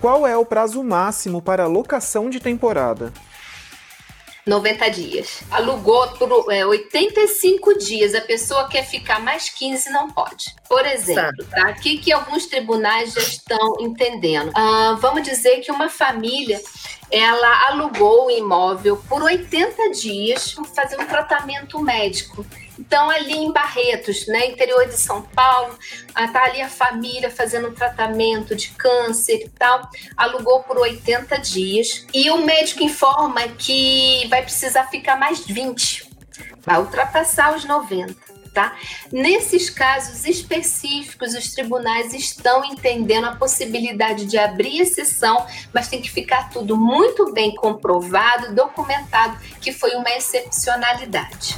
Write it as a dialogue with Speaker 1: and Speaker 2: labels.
Speaker 1: Qual é o prazo máximo para locação de temporada?
Speaker 2: 90 dias. Alugou por é, 85 dias, a pessoa quer ficar mais 15, não pode. Por exemplo, tá? aqui que alguns tribunais já estão entendendo. Ah, vamos dizer que uma família ela alugou o imóvel por 80 dias para fazer um tratamento médico. Então, ali em Barretos, né, interior de São Paulo, está ali a família fazendo tratamento de câncer e tal, alugou por 80 dias. E o médico informa que vai precisar ficar mais 20, vai ultrapassar os 90 tá? Nesses casos específicos, os tribunais estão entendendo a possibilidade de abrir exceção, mas tem que ficar tudo muito bem comprovado, documentado que foi uma excepcionalidade.